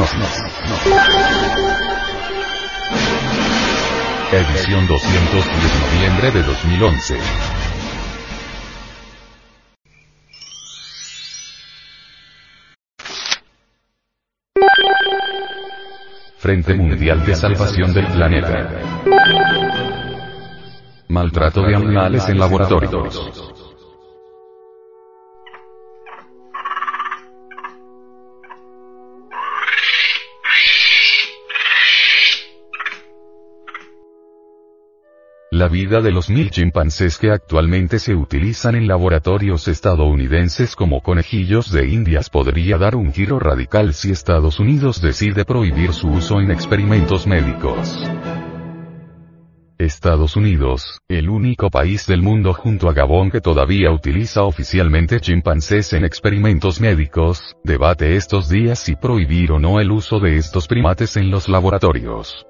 no, no. Edición 210 noviembre de 2011. Frente Mundial de Salvación del Planeta. Maltrato de animales en laboratorios. La vida de los mil chimpancés que actualmente se utilizan en laboratorios estadounidenses como conejillos de indias podría dar un giro radical si Estados Unidos decide prohibir su uso en experimentos médicos. Estados Unidos, el único país del mundo junto a Gabón que todavía utiliza oficialmente chimpancés en experimentos médicos, debate estos días si prohibir o no el uso de estos primates en los laboratorios.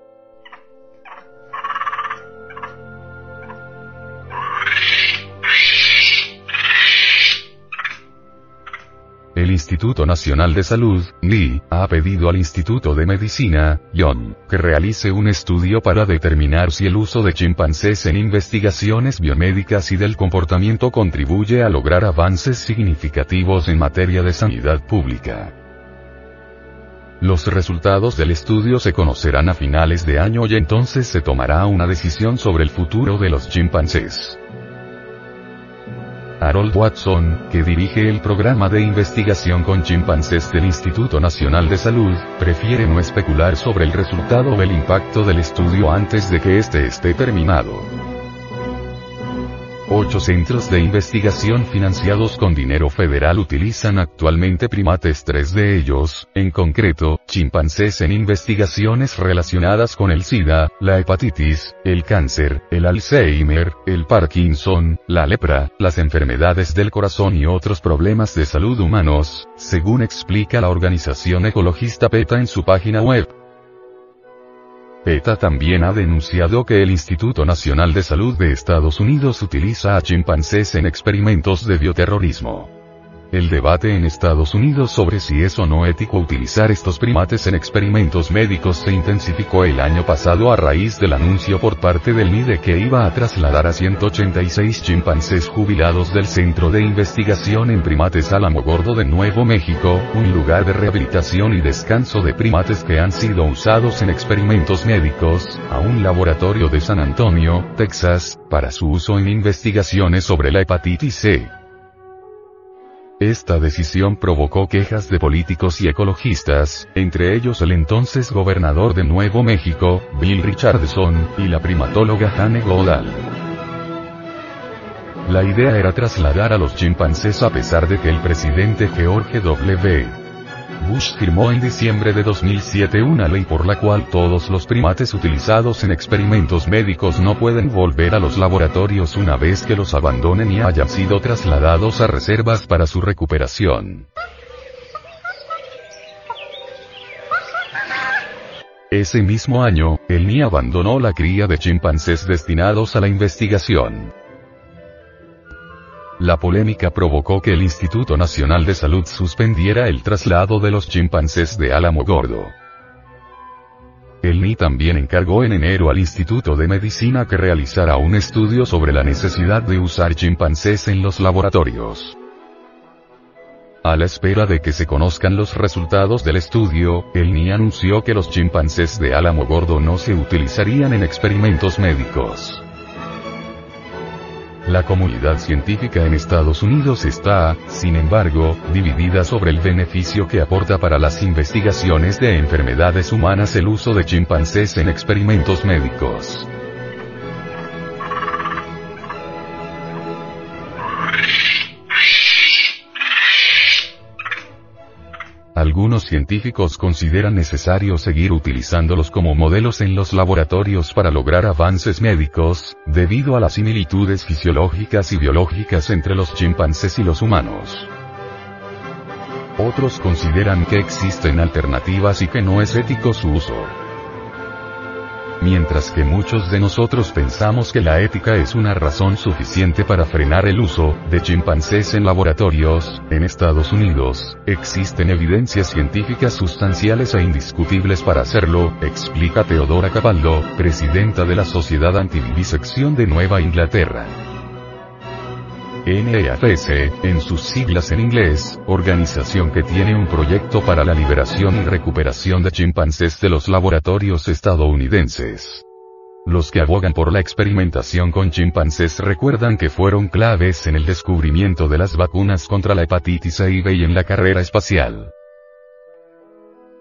El Instituto Nacional de Salud, NI, ha pedido al Instituto de Medicina, YON, que realice un estudio para determinar si el uso de chimpancés en investigaciones biomédicas y del comportamiento contribuye a lograr avances significativos en materia de sanidad pública. Los resultados del estudio se conocerán a finales de año y entonces se tomará una decisión sobre el futuro de los chimpancés. Harold Watson, que dirige el programa de investigación con chimpancés del Instituto Nacional de Salud, prefiere no especular sobre el resultado o el impacto del estudio antes de que éste esté terminado. Ocho centros de investigación financiados con dinero federal utilizan actualmente primates, tres de ellos, en concreto, chimpancés en investigaciones relacionadas con el SIDA, la hepatitis, el cáncer, el Alzheimer, el Parkinson, la lepra, las enfermedades del corazón y otros problemas de salud humanos, según explica la organización ecologista PETA en su página web. PETA también ha denunciado que el Instituto Nacional de Salud de Estados Unidos utiliza a chimpancés en experimentos de bioterrorismo. El debate en Estados Unidos sobre si es o no ético utilizar estos primates en experimentos médicos se intensificó el año pasado a raíz del anuncio por parte del NIDE que iba a trasladar a 186 chimpancés jubilados del Centro de Investigación en Primates Álamo Gordo de Nuevo México, un lugar de rehabilitación y descanso de primates que han sido usados en experimentos médicos, a un laboratorio de San Antonio, Texas, para su uso en investigaciones sobre la hepatitis C. Esta decisión provocó quejas de políticos y ecologistas, entre ellos el entonces gobernador de Nuevo México, Bill Richardson, y la primatóloga Jane Goodall. La idea era trasladar a los chimpancés a pesar de que el presidente George W. Bush firmó en diciembre de 2007 una ley por la cual todos los primates utilizados en experimentos médicos no pueden volver a los laboratorios una vez que los abandonen y hayan sido trasladados a reservas para su recuperación. Ese mismo año, el NI abandonó la cría de chimpancés destinados a la investigación. La polémica provocó que el Instituto Nacional de Salud suspendiera el traslado de los chimpancés de Álamo Gordo. El NI también encargó en enero al Instituto de Medicina que realizara un estudio sobre la necesidad de usar chimpancés en los laboratorios. A la espera de que se conozcan los resultados del estudio, el NI anunció que los chimpancés de Álamo Gordo no se utilizarían en experimentos médicos. La comunidad científica en Estados Unidos está, sin embargo, dividida sobre el beneficio que aporta para las investigaciones de enfermedades humanas el uso de chimpancés en experimentos médicos. Algunos científicos consideran necesario seguir utilizándolos como modelos en los laboratorios para lograr avances médicos, debido a las similitudes fisiológicas y biológicas entre los chimpancés y los humanos. Otros consideran que existen alternativas y que no es ético su uso. Mientras que muchos de nosotros pensamos que la ética es una razón suficiente para frenar el uso de chimpancés en laboratorios, en Estados Unidos, existen evidencias científicas sustanciales e indiscutibles para hacerlo, explica Teodora Capaldo, presidenta de la Sociedad Antivivisección de Nueva Inglaterra. NEAFS, en sus siglas en inglés, organización que tiene un proyecto para la liberación y recuperación de chimpancés de los laboratorios estadounidenses. Los que abogan por la experimentación con chimpancés recuerdan que fueron claves en el descubrimiento de las vacunas contra la hepatitis A y en la carrera espacial.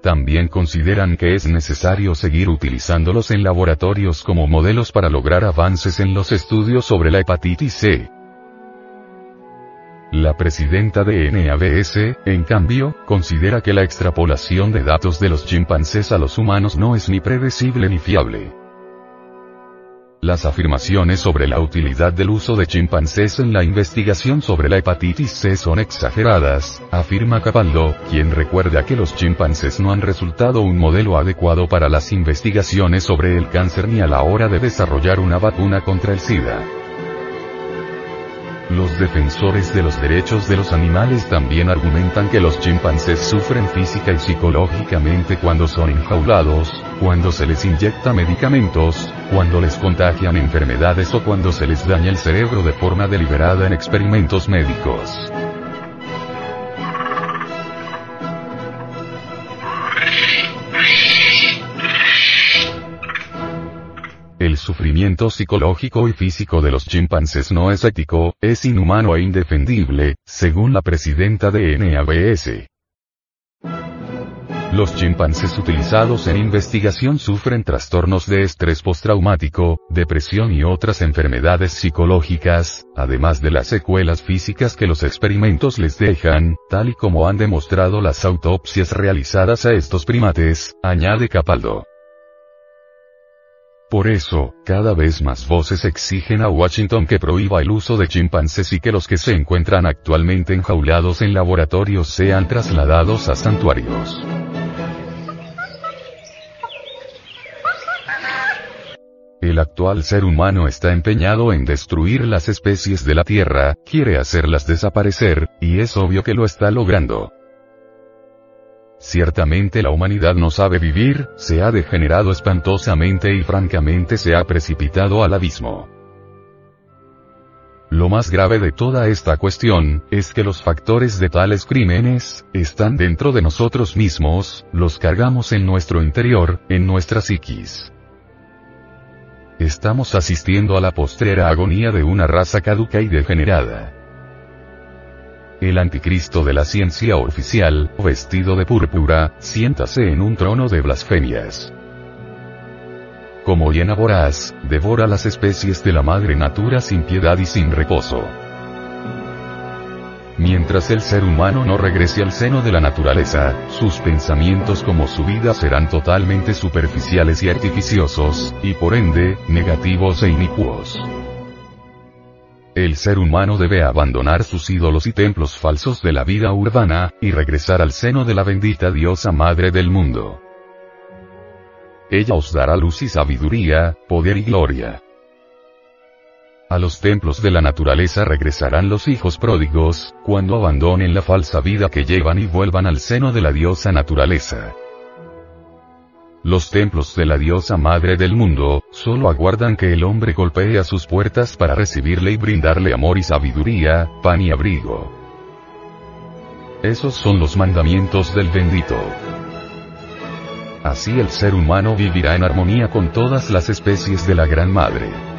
También consideran que es necesario seguir utilizándolos en laboratorios como modelos para lograr avances en los estudios sobre la hepatitis C. La presidenta de NABS, en cambio, considera que la extrapolación de datos de los chimpancés a los humanos no es ni predecible ni fiable. Las afirmaciones sobre la utilidad del uso de chimpancés en la investigación sobre la hepatitis C son exageradas, afirma Capaldo, quien recuerda que los chimpancés no han resultado un modelo adecuado para las investigaciones sobre el cáncer ni a la hora de desarrollar una vacuna contra el SIDA. Los defensores de los derechos de los animales también argumentan que los chimpancés sufren física y psicológicamente cuando son enjaulados, cuando se les inyecta medicamentos, cuando les contagian enfermedades o cuando se les daña el cerebro de forma deliberada en experimentos médicos. Sufrimiento psicológico y físico de los chimpancés no es ético, es inhumano e indefendible, según la presidenta de NABS. Los chimpancés utilizados en investigación sufren trastornos de estrés postraumático, depresión y otras enfermedades psicológicas, además de las secuelas físicas que los experimentos les dejan, tal y como han demostrado las autopsias realizadas a estos primates, añade Capaldo. Por eso, cada vez más voces exigen a Washington que prohíba el uso de chimpancés y que los que se encuentran actualmente enjaulados en laboratorios sean trasladados a santuarios. El actual ser humano está empeñado en destruir las especies de la Tierra, quiere hacerlas desaparecer, y es obvio que lo está logrando. Ciertamente la humanidad no sabe vivir, se ha degenerado espantosamente y francamente se ha precipitado al abismo. Lo más grave de toda esta cuestión, es que los factores de tales crímenes, están dentro de nosotros mismos, los cargamos en nuestro interior, en nuestra psiquis. Estamos asistiendo a la postrera agonía de una raza caduca y degenerada. El anticristo de la ciencia oficial, vestido de púrpura, siéntase en un trono de blasfemias. Como hiena voraz, devora las especies de la madre natura sin piedad y sin reposo. Mientras el ser humano no regrese al seno de la naturaleza, sus pensamientos como su vida serán totalmente superficiales y artificiosos, y por ende, negativos e inicuos. El ser humano debe abandonar sus ídolos y templos falsos de la vida urbana, y regresar al seno de la bendita diosa madre del mundo. Ella os dará luz y sabiduría, poder y gloria. A los templos de la naturaleza regresarán los hijos pródigos, cuando abandonen la falsa vida que llevan y vuelvan al seno de la diosa naturaleza. Los templos de la diosa madre del mundo, solo aguardan que el hombre golpee a sus puertas para recibirle y brindarle amor y sabiduría, pan y abrigo. Esos son los mandamientos del bendito. Así el ser humano vivirá en armonía con todas las especies de la Gran Madre.